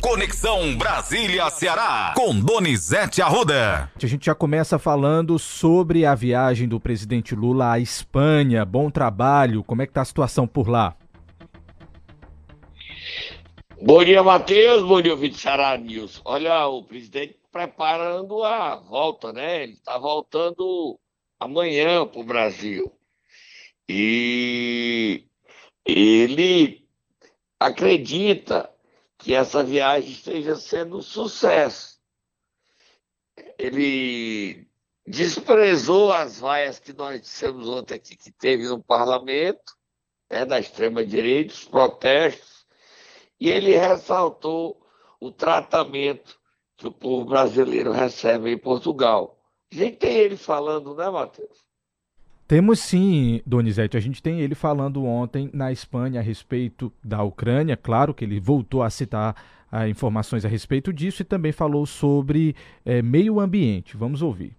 Conexão Brasília-Ceará, com Donizete Arruda. A gente já começa falando sobre a viagem do presidente Lula à Espanha. Bom trabalho, como é que tá a situação por lá? Bom dia, Matheus. Bom dia, ouvinte Ceará News. Olha, o presidente preparando a volta, né? Ele está voltando amanhã para o Brasil. E ele acredita que essa viagem esteja sendo um sucesso. Ele desprezou as vaias que nós dissemos ontem aqui que teve no parlamento, né, da extrema-direita, os protestos, e ele ressaltou o tratamento que o povo brasileiro recebe em Portugal. A gente tem ele falando, né, Matheus? Temos sim, Donizete. A gente tem ele falando ontem na Espanha a respeito da Ucrânia. Claro que ele voltou a citar ah, informações a respeito disso e também falou sobre eh, meio ambiente. Vamos ouvir.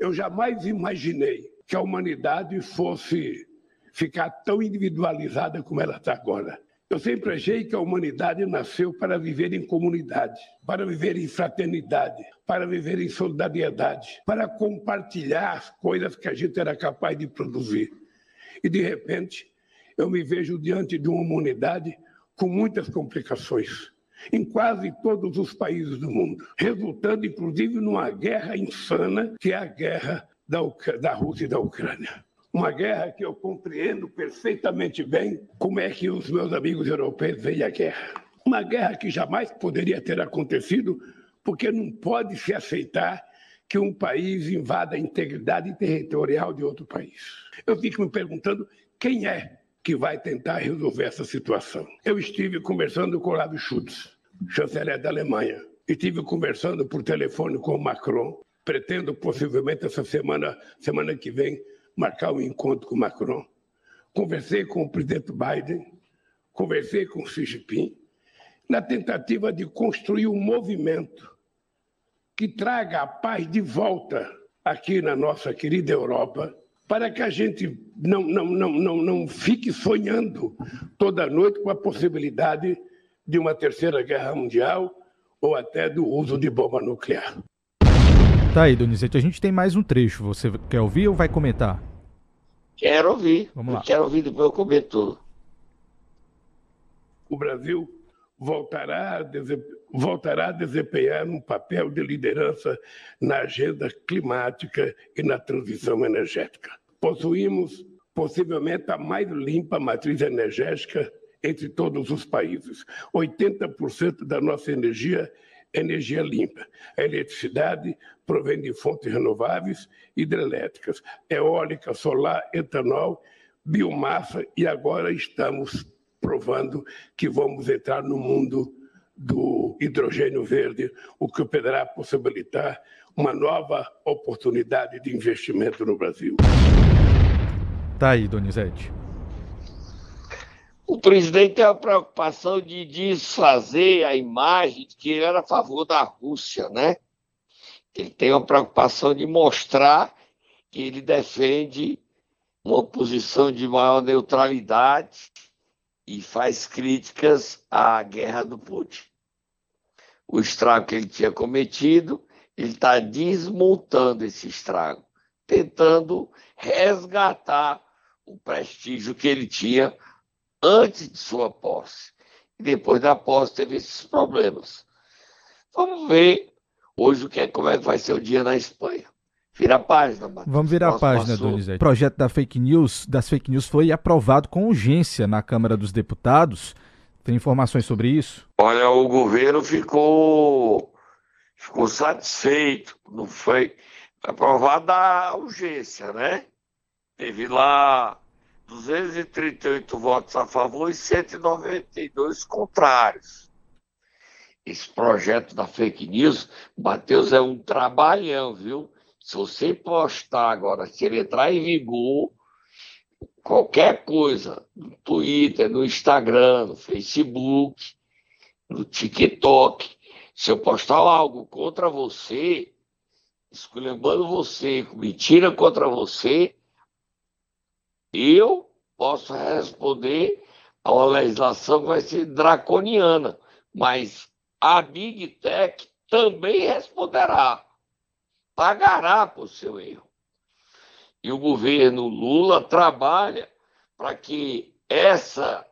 Eu jamais imaginei que a humanidade fosse ficar tão individualizada como ela está agora. Eu sempre achei que a humanidade nasceu para viver em comunidade, para viver em fraternidade, para viver em solidariedade, para compartilhar as coisas que a gente era capaz de produzir. E, de repente, eu me vejo diante de uma humanidade com muitas complicações, em quase todos os países do mundo, resultando, inclusive, numa guerra insana, que é a guerra da, da Rússia e da Ucrânia. Uma guerra que eu compreendo perfeitamente bem como é que os meus amigos europeus veem a guerra. Uma guerra que jamais poderia ter acontecido, porque não pode se aceitar que um país invada a integridade territorial de outro país. Eu fico me perguntando quem é que vai tentar resolver essa situação. Eu estive conversando com o Olavo Schultz, chanceler da Alemanha. Estive conversando por telefone com o Macron. Pretendo possivelmente essa semana, semana que vem, marcar um encontro com Macron. Conversei com o presidente Biden, conversei com o Xi Jinping, na tentativa de construir um movimento que traga a paz de volta aqui na nossa querida Europa, para que a gente não, não, não, não, não fique sonhando toda noite com a possibilidade de uma terceira guerra mundial ou até do uso de bomba nuclear. Tá aí, Donizete, a gente tem mais um trecho. Você quer ouvir ou vai comentar? Quero ouvir. Vamos lá. quero ouvir depois eu comento. O Brasil voltará a, voltará a desempenhar um papel de liderança na agenda climática e na transição energética. Possuímos possivelmente a mais limpa matriz energética entre todos os países. 80% da nossa energia energia limpa. A eletricidade provém de fontes renováveis, hidrelétricas, eólica, solar, etanol, biomassa e agora estamos provando que vamos entrar no mundo do hidrogênio verde, o que poderá possibilitar uma nova oportunidade de investimento no Brasil. Tá aí, Donizete. O presidente tem a preocupação de desfazer a imagem de que ele era a favor da Rússia, né? Ele tem uma preocupação de mostrar que ele defende uma posição de maior neutralidade e faz críticas à guerra do Putin. O estrago que ele tinha cometido, ele está desmontando esse estrago, tentando resgatar o prestígio que ele tinha antes de sua posse. E depois da posse teve esses problemas. Vamos ver hoje o que é, como é que vai ser o dia na Espanha. Vira a página, Matheus. Vamos virar a página, Donizete. O projeto da fake news, das fake news foi aprovado com urgência na Câmara dos Deputados. Tem informações sobre isso? Olha, o governo ficou, ficou satisfeito. Não foi aprovado a urgência, né? Teve lá 238 votos a favor e 192 contrários. Esse projeto da fake news, Matheus, é um trabalhão, viu? Se você postar agora, se ele entrar em vigor, qualquer coisa, no Twitter, no Instagram, no Facebook, no TikTok, se eu postar algo contra você, esculhambando você, com mentira contra você, eu posso responder a uma legislação que vai ser draconiana, Mas a Big Tech também responderá, pagará por seu erro. E o governo Lula trabalha para que essa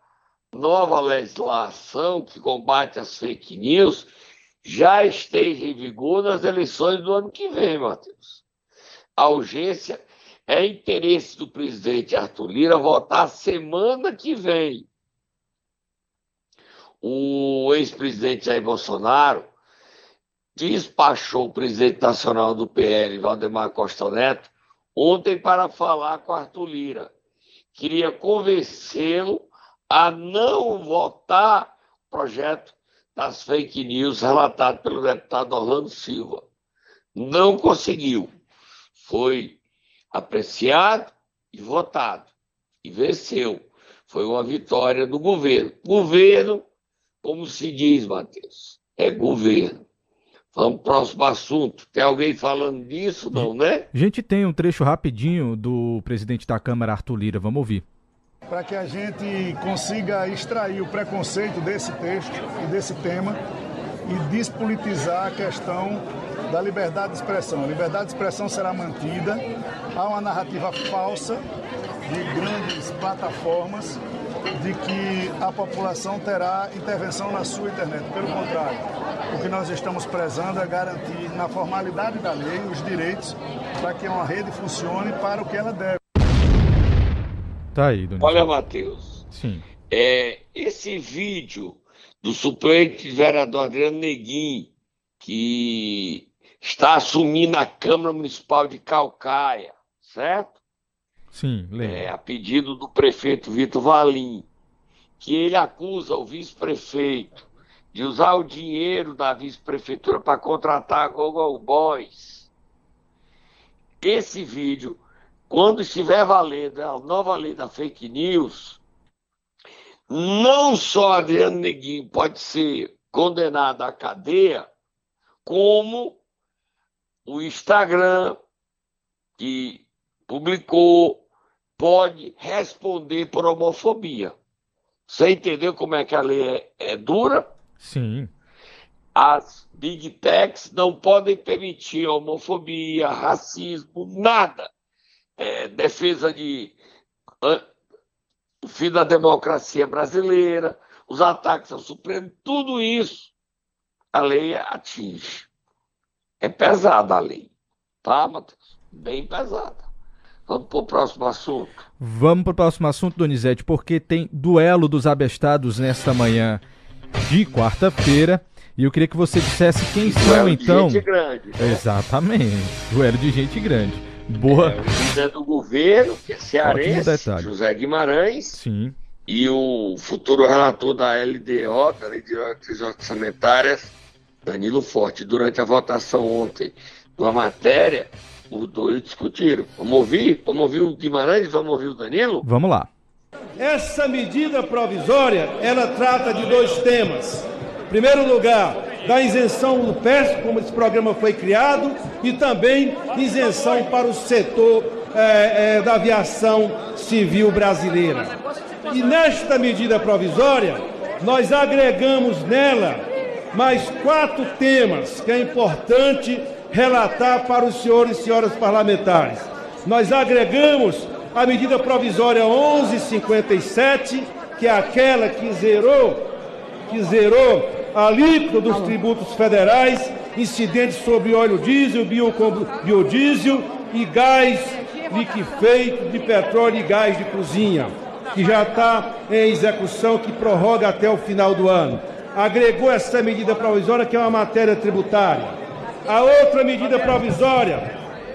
nova legislação que combate as fake news já esteja em vigor nas eleições do ano que vem, Matheus. A urgência é interesse do presidente Arthur Lira votar semana que vem. O ex-presidente Jair Bolsonaro despachou o presidente nacional do PL, Valdemar Costa Neto, ontem para falar com Arthur Lira. Queria convencê-lo a não votar o projeto das fake news relatado pelo deputado Orlando Silva. Não conseguiu. Foi apreciado e votado. E venceu. Foi uma vitória do governo. Governo, como se diz, Matheus, é governo. Vamos para o próximo assunto. Tem alguém falando disso, não, né? A gente tem um trecho rapidinho do presidente da Câmara, Arthur Lira. Vamos ouvir. Para que a gente consiga extrair o preconceito desse texto e desse tema e despolitizar a questão da liberdade de expressão. A liberdade de expressão será mantida. Há uma narrativa falsa de grandes plataformas de que a população terá intervenção na sua internet. Pelo contrário, o que nós estamos prezando é garantir na formalidade da lei os direitos para que uma rede funcione para o que ela deve. Tá aí, Dona Olha, Matheus. Sim. É, esse vídeo do suplente vereador Adriano Neguin, que está assumindo a Câmara Municipal de Calcaia, certo? Sim. É, a pedido do prefeito Vitor Valim, que ele acusa o vice-prefeito de usar o dinheiro da vice-prefeitura para contratar Google Boys. Esse vídeo, quando estiver valendo a nova lei da fake news, não só Adriano Neguinho pode ser condenado à cadeia, como o Instagram, que publicou pode responder por homofobia. Você entendeu como é que a lei é, é dura? Sim. As big techs não podem permitir homofobia, racismo, nada. É, defesa de fim da democracia brasileira, os ataques ao Supremo, tudo isso a lei atinge. É pesada a lei, tá, Matheus? Bem pesada. Vamos para o próximo assunto. Vamos para o próximo assunto, Donizete, porque tem duelo dos abestados nesta manhã de quarta-feira. E eu queria que você dissesse quem duelo são, então. De gente grande. Né? Exatamente. Duelo de gente grande. Boa. É, o líder do governo, que é cearense, José Guimarães. Sim. E o futuro relator da LDO, da Lei de Ordens Orçamentárias, Danilo Forte. Durante a votação ontem de uma matéria os dois discutiram. Vamos ouvir? Vamos ouvir o Guimarães? Vamos ouvir o Danilo? Vamos lá. Essa medida provisória, ela trata de dois temas. Em primeiro lugar, da isenção do PES, como esse programa foi criado, e também isenção para o setor é, é, da aviação civil brasileira. E nesta medida provisória, nós agregamos nela mais quatro temas que é importante relatar para os senhores e senhoras parlamentares. Nós agregamos a medida provisória 1157, que é aquela que zerou, que zerou a alíquota dos tributos federais incidentes sobre óleo diesel, biodiesel e gás liquefeito de petróleo e gás de cozinha, que já está em execução, que prorroga até o final do ano. Agregou essa medida provisória, que é uma matéria tributária a outra medida provisória,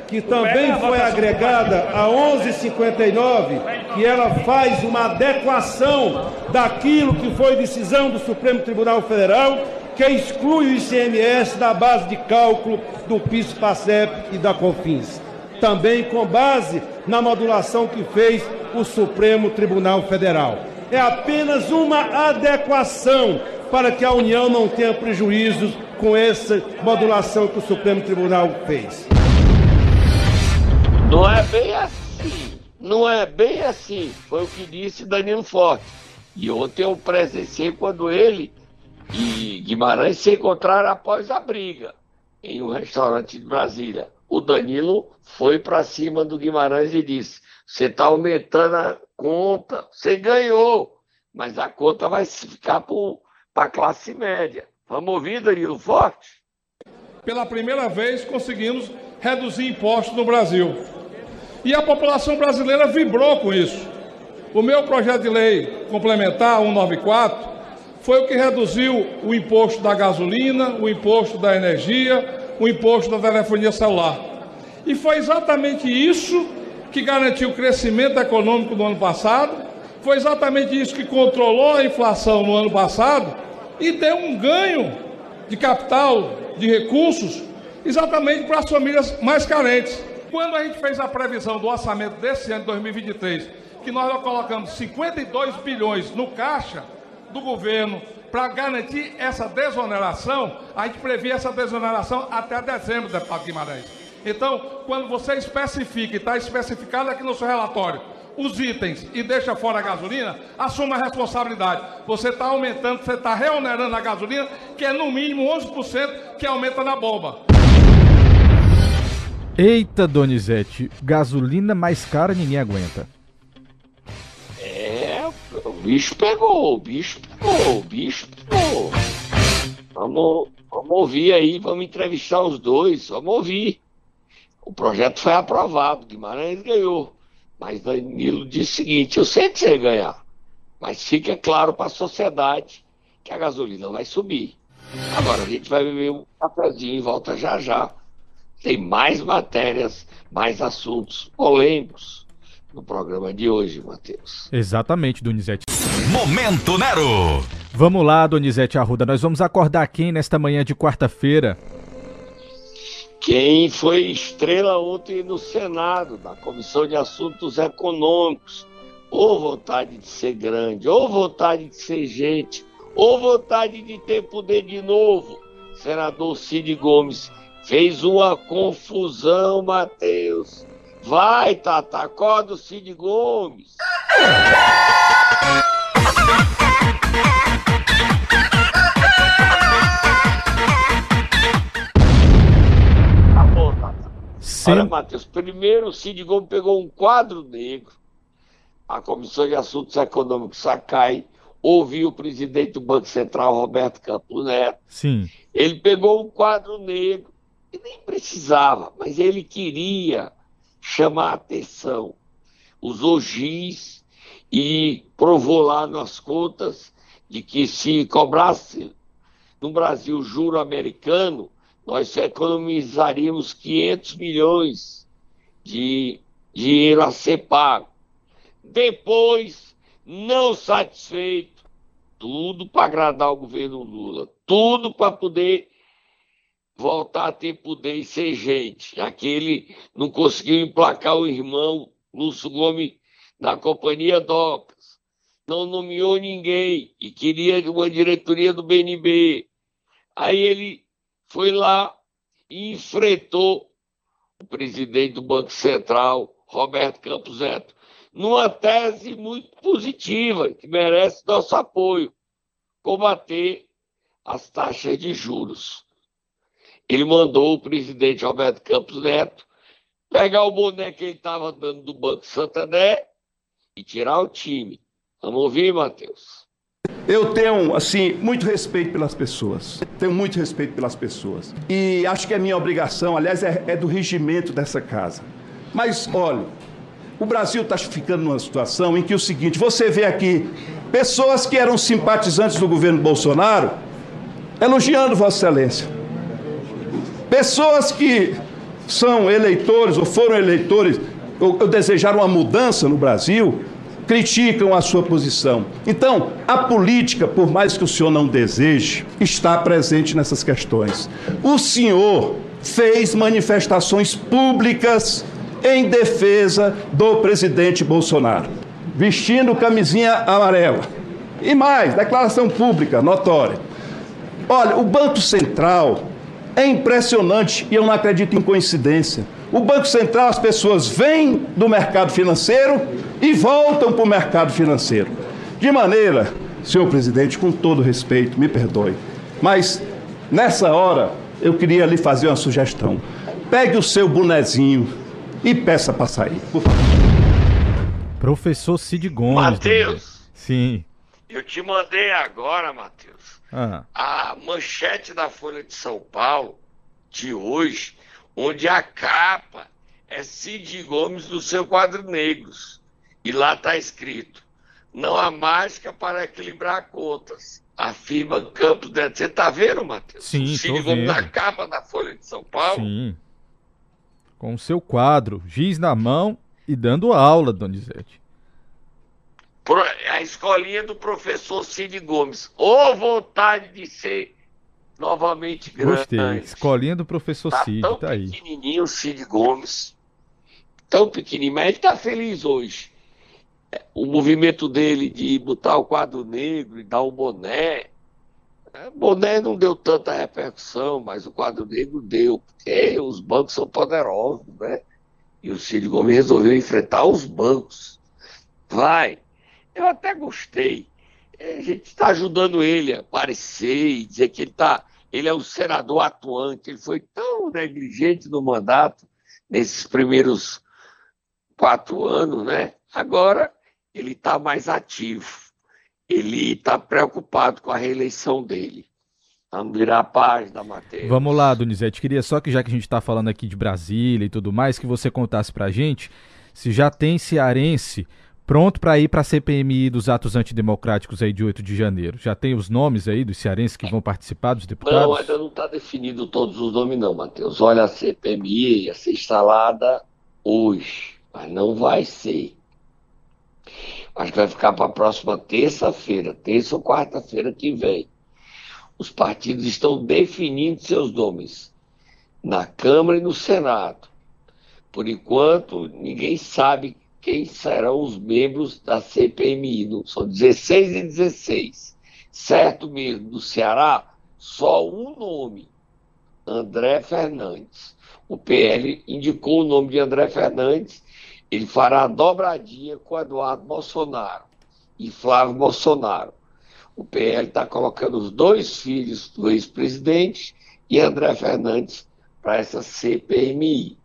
que também foi agregada a 1159, que ela faz uma adequação daquilo que foi decisão do Supremo Tribunal Federal, que exclui o ICMS da base de cálculo do PIS, PASEP e da COFINS. Também com base na modulação que fez o Supremo Tribunal Federal. É apenas uma adequação para que a União não tenha prejuízos com essa modulação que o Supremo Tribunal fez. Não é bem assim. Não é bem assim. Foi o que disse Danilo Forte. E ontem eu presenciei quando ele e Guimarães se encontraram após a briga em um restaurante de Brasília. O Danilo foi para cima do Guimarães e disse: Você está aumentando a conta, você ganhou, mas a conta vai ficar para a classe média. Vamos ouvir, Danilo Forte? Pela primeira vez conseguimos reduzir impostos no Brasil. E a população brasileira vibrou com isso. O meu projeto de lei complementar 194 foi o que reduziu o imposto da gasolina, o imposto da energia, o imposto da telefonia celular. E foi exatamente isso que garantiu o crescimento econômico no ano passado, foi exatamente isso que controlou a inflação no ano passado e deu um ganho de capital, de recursos, exatamente para as famílias mais carentes. Quando a gente fez a previsão do orçamento desse ano de 2023, que nós colocamos 52 bilhões no caixa, do governo para garantir essa desoneração, a gente previa essa desoneração até dezembro, deputado Guimarães. Então, quando você especifica, e está especificado aqui no seu relatório, os itens e deixa fora a gasolina, assuma a responsabilidade. Você está aumentando, você está reonerando a gasolina, que é no mínimo 11% que aumenta na bomba. Eita, Donizete, gasolina mais cara ninguém aguenta bicho pegou, o bicho pegou, o bicho pegou. Vamos, vamos ouvir aí, vamos entrevistar os dois, vamos ouvir. O projeto foi aprovado, Guimarães ganhou. Mas Danilo disse o seguinte: eu sei que você ganhar, mas fica claro para a sociedade que a gasolina vai subir. Agora a gente vai beber um cafezinho e volta já já. Tem mais matérias, mais assuntos polêmicos no programa de hoje, Matheus. Exatamente, Donizete. Momento Nero! Vamos lá, Donizete Arruda, nós vamos acordar quem nesta manhã de quarta-feira? Quem foi estrela ontem no Senado, na Comissão de Assuntos Econômicos. Ou vontade de ser grande, ou vontade de ser gente, ou vontade de ter poder de novo. Senador Cid Gomes fez uma confusão, Matheus Vai, Tata, acorda o Cid Gomes. Sim. Olha, Matheus, primeiro o Cid Gomes pegou um quadro negro, a Comissão de Assuntos Econômicos Sacai, ouviu o presidente do Banco Central, Roberto Campos Neto. Sim. Ele pegou um quadro negro, e nem precisava, mas ele queria chamar a atenção. Usou giz e provou lá nas contas de que se cobrasse no Brasil juro americano, nós economizaríamos 500 milhões de dinheiro a ser pago. Depois, não satisfeito, tudo para agradar o governo Lula, tudo para poder voltar a ter poder e ser gente, já que ele não conseguiu emplacar o irmão Lúcio Gomes na companhia Docas, não nomeou ninguém e queria uma diretoria do BNB. Aí ele foi lá e enfrentou o presidente do Banco Central, Roberto Campos Neto, numa tese muito positiva, que merece nosso apoio, combater as taxas de juros ele mandou o presidente Roberto Campos Neto pegar o boné que ele estava dando do Banco Santander e tirar o time. Vamos ouvir, Matheus? Eu tenho, assim, muito respeito pelas pessoas. Tenho muito respeito pelas pessoas. E acho que é minha obrigação, aliás, é, é do regimento dessa casa. Mas, olha, o Brasil está ficando numa situação em que o seguinte: você vê aqui pessoas que eram simpatizantes do governo Bolsonaro elogiando Vossa Excelência Pessoas que são eleitores ou foram eleitores ou, ou desejaram uma mudança no Brasil, criticam a sua posição. Então, a política, por mais que o senhor não deseje, está presente nessas questões. O senhor fez manifestações públicas em defesa do presidente Bolsonaro, vestindo camisinha amarela. E mais, declaração pública, notória. Olha, o Banco Central é impressionante e eu não acredito em coincidência. O Banco Central, as pessoas vêm do mercado financeiro e voltam para o mercado financeiro. De maneira senhor presidente, com todo respeito, me perdoe, mas nessa hora eu queria lhe fazer uma sugestão. Pegue o seu bonezinho e peça para sair, por favor. Professor Cid Gomes. Matheus. Sim. Eu te mandei agora, Matheus, ah. a manchete da Folha de São Paulo de hoje, onde a capa é Cid Gomes do seu quadro Negros. E lá está escrito: não há mágica para equilibrar contas. Afirma Campos Neto. Você está vendo, Matheus? Sim, Cid Gomes na capa da Folha de São Paulo. Sim. Com o seu quadro, giz na mão e dando aula, Donizete. A escolinha do professor Cid Gomes. Ô vontade de ser novamente grande. Gostei. Escolinha do professor tá Cid, tão tá aí. pequenininho o Cid Gomes. Tão pequenininho, mas ele tá feliz hoje. O movimento dele de botar o quadro negro e dar o boné. O boné não deu tanta repercussão, mas o quadro negro deu, porque os bancos são poderosos, né? E o Cid Gomes resolveu enfrentar os bancos. Vai, eu até gostei. É, a gente está ajudando ele a aparecer e dizer que ele, tá, ele é um senador atuante. Ele foi tão negligente no mandato nesses primeiros quatro anos, né? Agora ele está mais ativo. Ele está preocupado com a reeleição dele. Vamos virar a página, Matheus. Vamos lá, Donizete. Queria só que, já que a gente está falando aqui de Brasília e tudo mais, que você contasse para a gente se já tem cearense pronto para ir para a CPMI dos atos antidemocráticos aí de 8 de janeiro. Já tem os nomes aí dos cearenses que vão participar, dos deputados? Não, ainda não está definido todos os nomes não, Matheus. Olha, a CPMI ia ser instalada hoje, mas não vai ser. Acho que vai ficar para a próxima terça-feira, terça ou quarta-feira que vem. Os partidos estão definindo seus nomes na Câmara e no Senado. Por enquanto, ninguém sabe quem serão os membros da CPMI. São 16 e 16. Certo mesmo, do Ceará, só um nome: André Fernandes. O PL indicou o nome de André Fernandes. Ele fará dobradinha com Eduardo Bolsonaro e Flávio Bolsonaro. O PL está colocando os dois filhos do ex-presidente e André Fernandes para essa CPMI,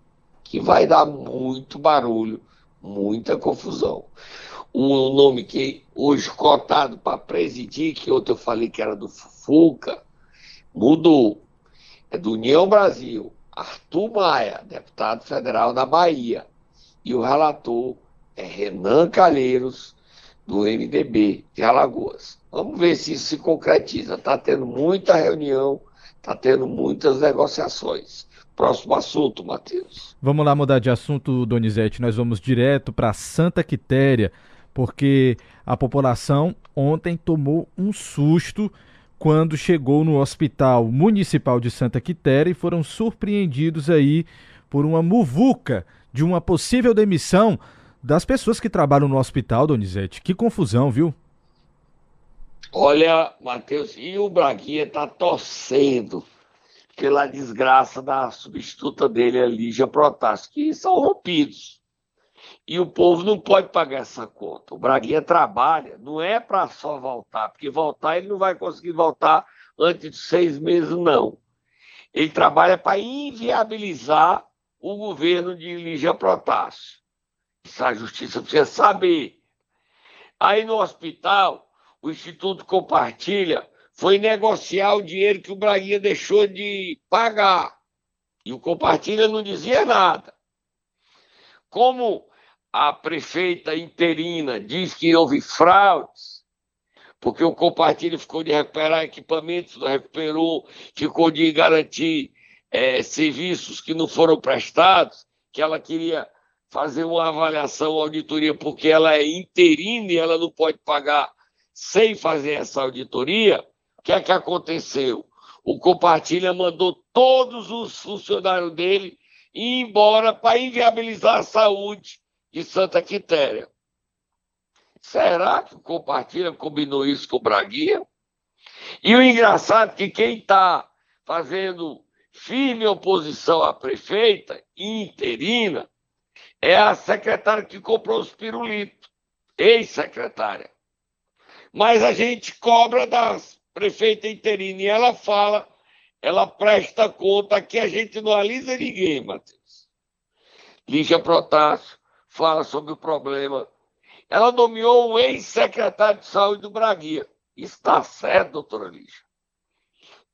que vai dar muito barulho muita confusão. Um nome que hoje cotado para presidir, que ontem eu falei que era do Fufuca, mudou. É do União Brasil, Arthur Maia, deputado federal da Bahia. E o relator é Renan Calheiros, do MDB de Alagoas. Vamos ver se isso se concretiza. Está tendo muita reunião, está tendo muitas negociações. Próximo assunto, Matheus. Vamos lá mudar de assunto, Donizete. Nós vamos direto para Santa Quitéria, porque a população ontem tomou um susto quando chegou no Hospital Municipal de Santa Quitéria e foram surpreendidos aí por uma muvuca de uma possível demissão das pessoas que trabalham no hospital, Donizete. Que confusão, viu? Olha, Matheus, e o Braguinha está torcendo pela desgraça da substituta dele, a Lígia Protássio, que são rompidos. E o povo não pode pagar essa conta. O Braguinha trabalha, não é para só voltar, porque voltar ele não vai conseguir voltar antes de seis meses, não. Ele trabalha para inviabilizar o governo de Lígia Protássio. Isso a justiça precisa saber. Aí no hospital, o Instituto compartilha foi negociar o dinheiro que o Braguinha deixou de pagar. E o compartilha não dizia nada. Como a prefeita interina diz que houve fraudes, porque o compartilha ficou de recuperar equipamentos, não recuperou, ficou de garantir é, serviços que não foram prestados, que ela queria fazer uma avaliação, uma auditoria, porque ela é interina e ela não pode pagar sem fazer essa auditoria que é que aconteceu? O Compartilha mandou todos os funcionários dele ir embora para inviabilizar a saúde de Santa Quitéria. Será que o Compartilha combinou isso com o Braguinha? E o engraçado é que quem está fazendo firme oposição à prefeita interina é a secretária que comprou os pirulitos, ex-secretária. Mas a gente cobra da prefeita interina e ela fala, ela presta conta que a gente não alisa ninguém, Matheus. Lígia Protásio fala sobre o problema. Ela nomeou um ex-secretário de saúde do Braguinha. Está certo, doutora Lígia?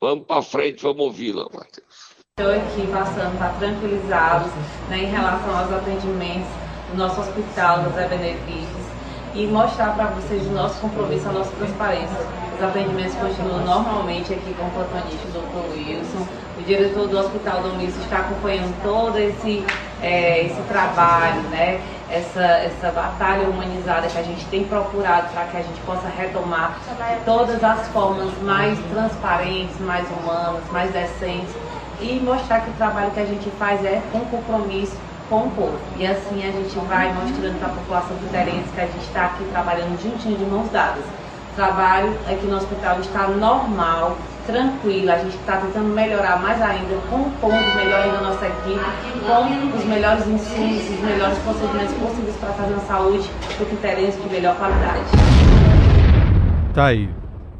Vamos para frente, vamos ouvi-la, Matheus. Estou aqui passando para tranquilizá-los né, em relação aos atendimentos do nosso hospital, dos benefícios, e mostrar para vocês o nosso compromisso, a nossa transparência. Os atendimentos continuam normalmente aqui com o plantonista, Dr. Wilson. O diretor do Hospital Dom Wilson está acompanhando todo esse, é, esse trabalho, né? essa, essa batalha humanizada que a gente tem procurado para que a gente possa retomar todas as formas mais transparentes, mais humanas, mais decentes e mostrar que o trabalho que a gente faz é com compromisso com o povo. E assim a gente vai mostrando para a população figueirense que a gente está aqui trabalhando juntinho de mãos dadas. O trabalho aqui no hospital está normal, tranquilo, a gente está tentando melhorar mais ainda, compondo melhor ainda a nossa equipe, com os melhores insumos, os melhores procedimentos possíveis para fazer uma saúde do quiterense de melhor qualidade. Tá aí.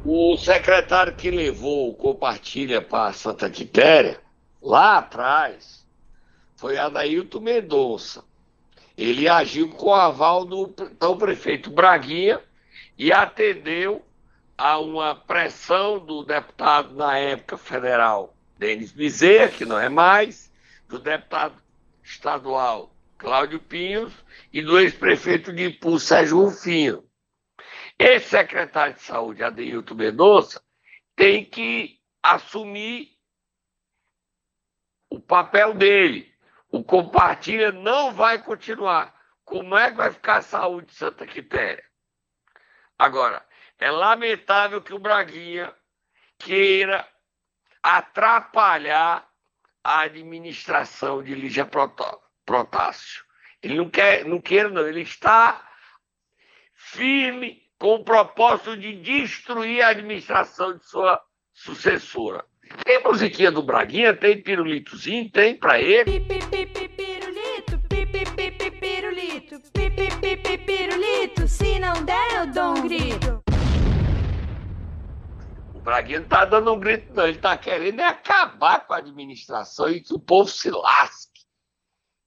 O secretário que levou o Compartilha para Santa Quitéria, lá atrás, foi Adailton Mendonça. Ele agiu com o aval do então prefeito Braguinha e atendeu a uma pressão do deputado na época federal, Denis Bezerra, que não é mais, do deputado estadual Cláudio Pinhos e do ex-prefeito de Ipu, Sérgio Rufino. Esse secretário de saúde, Adeilton Mendonça, tem que assumir o papel dele. O compartilha não vai continuar. Como é que vai ficar a saúde de Santa Quitéria? Agora, é lamentável que o Braguinha queira atrapalhar a administração de Lígia Protássio. Ele não quer, não quer, não. Ele está firme com o propósito de destruir a administração de sua sucessora. Tem musiquinha do Braguinha, tem pirulitozinho, tem para ele. Pirulito, não der eu dou um grito. Braguinha não está dando um grito, não. Ele está querendo é acabar com a administração e que o povo se lasque.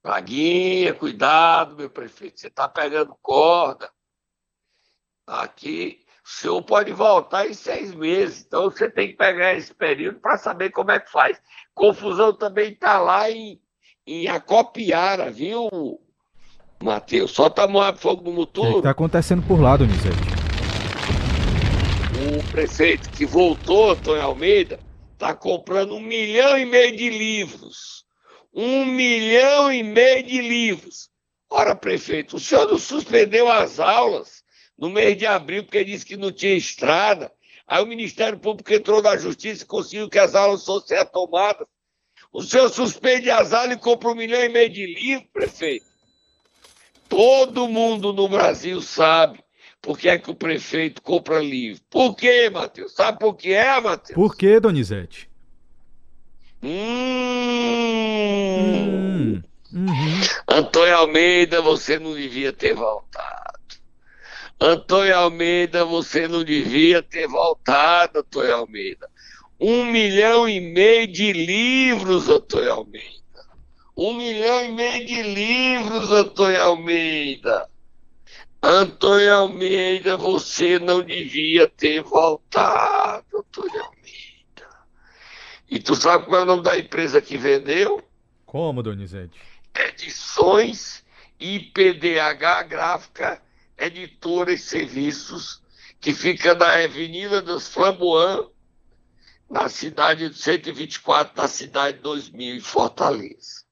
Braguinha, cuidado, meu prefeito. Você está pegando corda. Aqui, o senhor pode voltar em seis meses. Então, você tem que pegar esse período para saber como é que faz. Confusão também está lá em, em Acopiara, viu, Matheus? Só tá fogo no motor. O que está acontecendo por lá, Donizete? o prefeito que voltou, Antônio Almeida, está comprando um milhão e meio de livros. Um milhão e meio de livros. Ora, prefeito, o senhor não suspendeu as aulas no mês de abril porque disse que não tinha estrada. Aí o Ministério Público entrou na Justiça e conseguiu que as aulas fossem retomadas. O senhor suspende as aulas e compra um milhão e meio de livros, prefeito. Todo mundo no Brasil sabe por que é que o prefeito compra livro? Por quê, Matheus? Sabe por que é, Matheus? Por quê, Donizete? Hum. Hum. Uhum. Antônio Almeida, você não devia ter voltado. Antônio Almeida, você não devia ter voltado, Antônio Almeida. Um milhão e meio de livros, Antônio Almeida. Um milhão e meio de livros, Antônio Almeida. Antônio Almeida, você não devia ter voltado, Antônio Almeida. E tu sabe qual é o nome da empresa que vendeu? Como, Donizete? Edições IPDH Gráfica Editora e Serviços, que fica na Avenida dos Flamboyant, na cidade de 124, na cidade de 2000, em Fortaleza.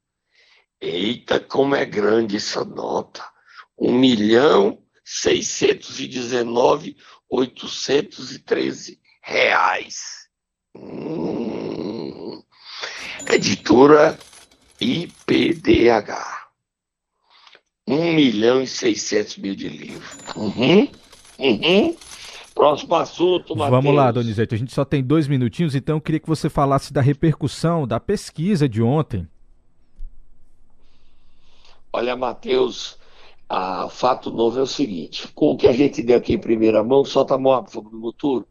Eita, como é grande essa nota! Um milhão 619.813 reais. Hum, editora IPDH. 1 milhão e 600 mil de livros. Uhum, uhum. Próximo assunto, Matheus. Vamos lá, Donizete. A gente só tem dois minutinhos, então eu queria que você falasse da repercussão da pesquisa de ontem. Olha, Matheus, Ah, fato novo é o seguinte: com o que a gente deu aqui em primeira mão, solta por favor, no motor.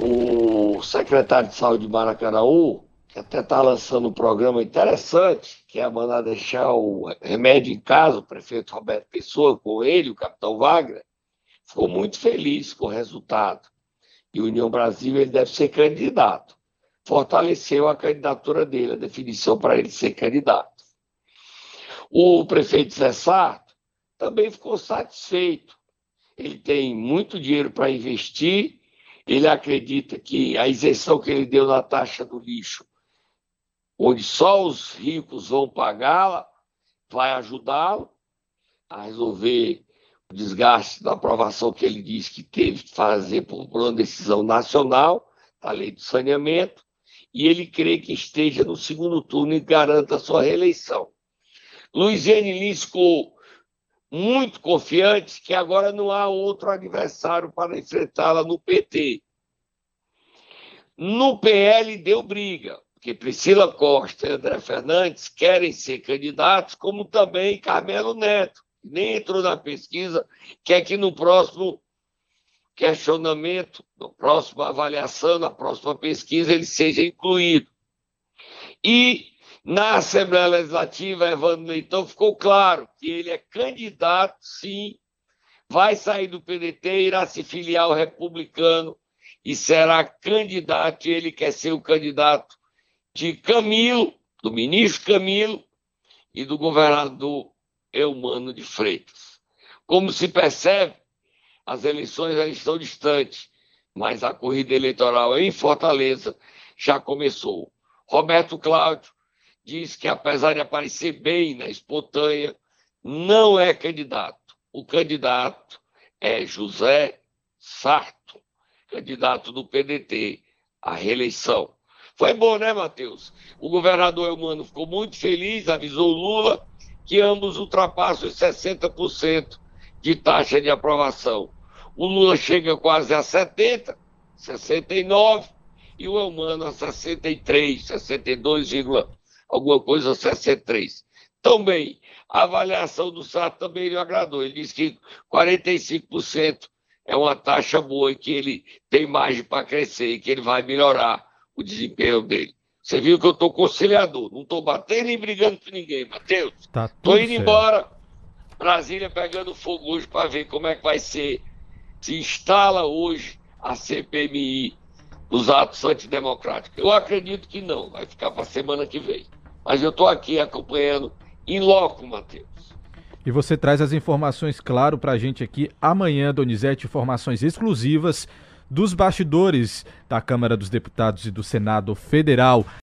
O secretário de saúde de Maracanaú, que até está lançando um programa interessante, que é mandar deixar o remédio em casa, o prefeito Roberto Pessoa, com ele, o capitão Wagner, ficou muito feliz com o resultado. E o União Brasil ele deve ser candidato. Fortaleceu a candidatura dele, a definição para ele ser candidato. O prefeito Zé Sarto também ficou satisfeito. Ele tem muito dinheiro para investir, ele acredita que a isenção que ele deu na taxa do lixo, onde só os ricos vão pagá-la, vai ajudá-lo a resolver o desgaste da aprovação que ele disse que teve que fazer por uma decisão nacional, a lei do saneamento, e ele crê que esteja no segundo turno e garanta sua reeleição. Luiziane Lins ficou muito confiante que agora não há outro adversário para enfrentá-la no PT. No PL deu briga, porque Priscila Costa e André Fernandes querem ser candidatos, como também Carmelo Neto, que nem entrou na pesquisa, quer que no próximo questionamento, na próxima avaliação, na próxima pesquisa, ele seja incluído. E na Assembleia Legislativa, Evandro Leitão, ficou claro que ele é candidato, sim, vai sair do PDT, irá se filiar ao republicano e será candidato. Ele quer ser o candidato de Camilo, do ministro Camilo e do governador Eumano de Freitas. Como se percebe, as eleições já estão distantes, mas a corrida eleitoral em Fortaleza já começou. Roberto Cláudio diz que, apesar de aparecer bem na espontânea, não é candidato. O candidato é José Sarto, candidato do PDT à reeleição. Foi bom, né, Matheus? O governador Elmano ficou muito feliz, avisou Lula que ambos ultrapassam os 60% de taxa de aprovação. O Lula chega quase a 70, 69, e o Elmano a 63, 62, alguma coisa 63. Também, a avaliação do Sarto também lhe agradou. Ele disse que 45% é uma taxa boa e que ele tem margem para crescer e que ele vai melhorar o desempenho dele. Você viu que eu estou conciliador, não estou batendo nem brigando com ninguém, Matheus. Estou indo certo. embora. Brasília pegando fogo hoje para ver como é que vai ser. Se instala hoje a CPMI dos atos antidemocráticos. Eu acredito que não, vai ficar para a semana que vem. Mas eu estou aqui acompanhando em loco, Matheus. E você traz as informações, claro, para a gente aqui amanhã, Donizete, informações exclusivas dos bastidores da Câmara dos Deputados e do Senado Federal.